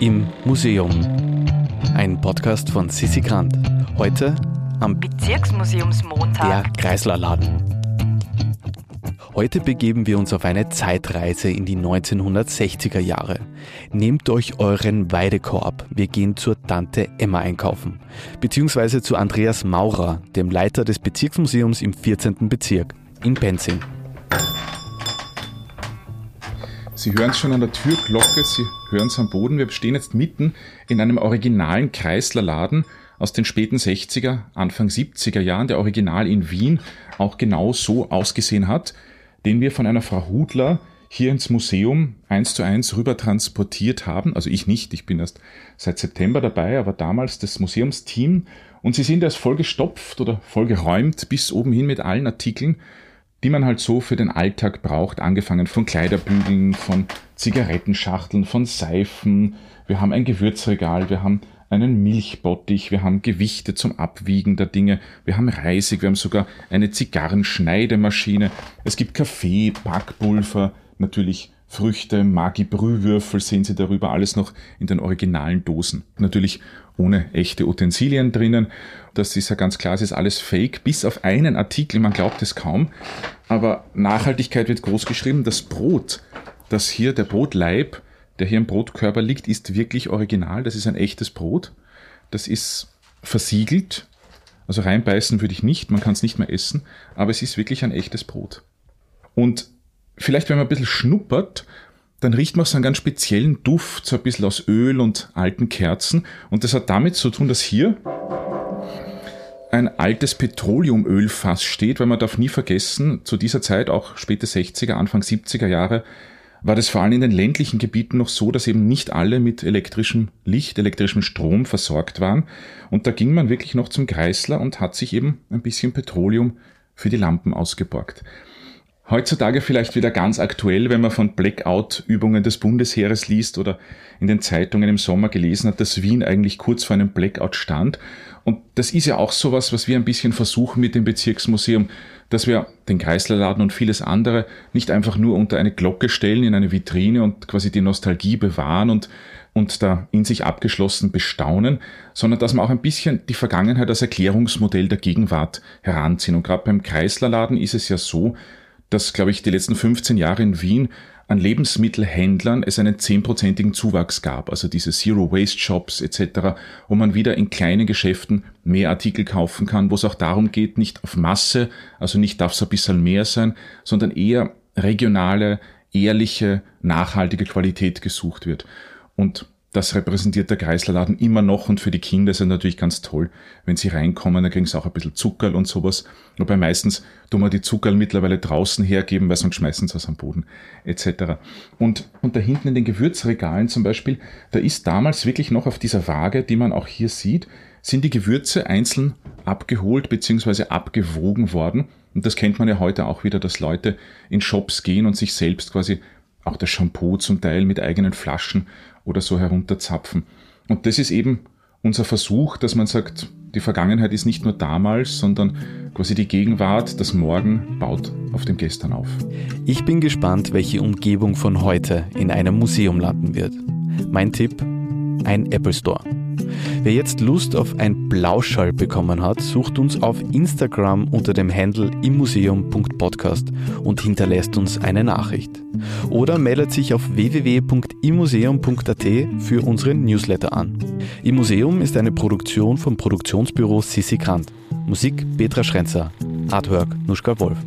im Museum. Ein Podcast von Sissi Grant. Heute am Bezirksmuseumsmontag. Der Kreislerladen. Heute begeben wir uns auf eine Zeitreise in die 1960er Jahre. Nehmt euch euren Weidekorb. Wir gehen zur Tante Emma einkaufen. Beziehungsweise zu Andreas Maurer, dem Leiter des Bezirksmuseums im 14. Bezirk in Penzing. Sie hören es schon an der Türglocke, Sie hören es am Boden. Wir stehen jetzt mitten in einem originalen Kreislerladen aus den späten 60er, Anfang 70er Jahren, der original in Wien auch genau so ausgesehen hat den wir von einer Frau Hudler hier ins Museum eins zu eins rüber transportiert haben. Also ich nicht, ich bin erst seit September dabei, aber damals das Museumsteam. Und sie sind erst vollgestopft oder vollgeräumt bis oben hin mit allen Artikeln, die man halt so für den Alltag braucht, angefangen von Kleiderbügeln, von Zigarettenschachteln, von Seifen. Wir haben ein Gewürzregal, wir haben einen Milchbottich, wir haben Gewichte zum Abwiegen der Dinge, wir haben Reisig, wir haben sogar eine Zigarrenschneidemaschine, es gibt Kaffee, Backpulver, natürlich Früchte, Magi-Brühwürfel sehen Sie darüber, alles noch in den originalen Dosen. Natürlich ohne echte Utensilien drinnen. Das ist ja ganz klar, es ist alles fake, bis auf einen Artikel, man glaubt es kaum. Aber Nachhaltigkeit wird groß geschrieben. Das Brot, das hier, der Brotleib, der hier im Brotkörper liegt, ist wirklich original. Das ist ein echtes Brot. Das ist versiegelt. Also reinbeißen würde ich nicht, man kann es nicht mehr essen, aber es ist wirklich ein echtes Brot. Und vielleicht, wenn man ein bisschen schnuppert, dann riecht man so einen ganz speziellen Duft, so ein bisschen aus Öl und alten Kerzen. Und das hat damit zu tun, dass hier ein altes Petroleumölfass steht, weil man darf nie vergessen, zu dieser Zeit, auch späte 60er, Anfang 70er Jahre, war das vor allem in den ländlichen Gebieten noch so, dass eben nicht alle mit elektrischem Licht, elektrischem Strom versorgt waren. Und da ging man wirklich noch zum Kreisler und hat sich eben ein bisschen Petroleum für die Lampen ausgeborgt. Heutzutage vielleicht wieder ganz aktuell, wenn man von Blackout-Übungen des Bundesheeres liest oder in den Zeitungen im Sommer gelesen hat, dass Wien eigentlich kurz vor einem Blackout stand. Und das ist ja auch sowas, was wir ein bisschen versuchen mit dem Bezirksmuseum, dass wir den Kreislerladen und vieles andere nicht einfach nur unter eine Glocke stellen, in eine Vitrine und quasi die Nostalgie bewahren und und da in sich abgeschlossen bestaunen, sondern dass man auch ein bisschen die Vergangenheit als Erklärungsmodell der Gegenwart heranziehen. Und gerade beim Kreislerladen ist es ja so, dass, glaube ich, die letzten 15 Jahre in Wien an Lebensmittelhändlern es einen zehnprozentigen Zuwachs gab, also diese Zero Waste Shops etc., wo man wieder in kleinen Geschäften mehr Artikel kaufen kann, wo es auch darum geht, nicht auf Masse, also nicht darf es ein bisschen mehr sein, sondern eher regionale, ehrliche, nachhaltige Qualität gesucht wird. Und das repräsentiert der Kreislerladen immer noch und für die Kinder ist es natürlich ganz toll, wenn sie reinkommen, dann kriegen sie auch ein bisschen Zuckerl und sowas. Wobei meistens tun wir die Zuckerl mittlerweile draußen hergeben, weil sonst schmeißen sie was am Boden etc. Und, und da hinten in den Gewürzregalen zum Beispiel, da ist damals wirklich noch auf dieser Waage, die man auch hier sieht, sind die Gewürze einzeln abgeholt bzw. abgewogen worden. Und das kennt man ja heute auch wieder, dass Leute in Shops gehen und sich selbst quasi auch das Shampoo zum Teil mit eigenen Flaschen oder so herunterzapfen. Und das ist eben unser Versuch, dass man sagt, die Vergangenheit ist nicht nur damals, sondern quasi die Gegenwart, das Morgen baut auf dem Gestern auf. Ich bin gespannt, welche Umgebung von heute in einem Museum landen wird. Mein Tipp, ein Apple Store. Wer jetzt Lust auf ein Blauschall bekommen hat, sucht uns auf Instagram unter dem Handle immuseum.podcast und hinterlässt uns eine Nachricht. Oder meldet sich auf www.immuseum.at für unseren Newsletter an. Im Museum ist eine Produktion vom Produktionsbüro Sissi Grant. Musik Petra Schrenzer. Artwork Nuschka Wolf.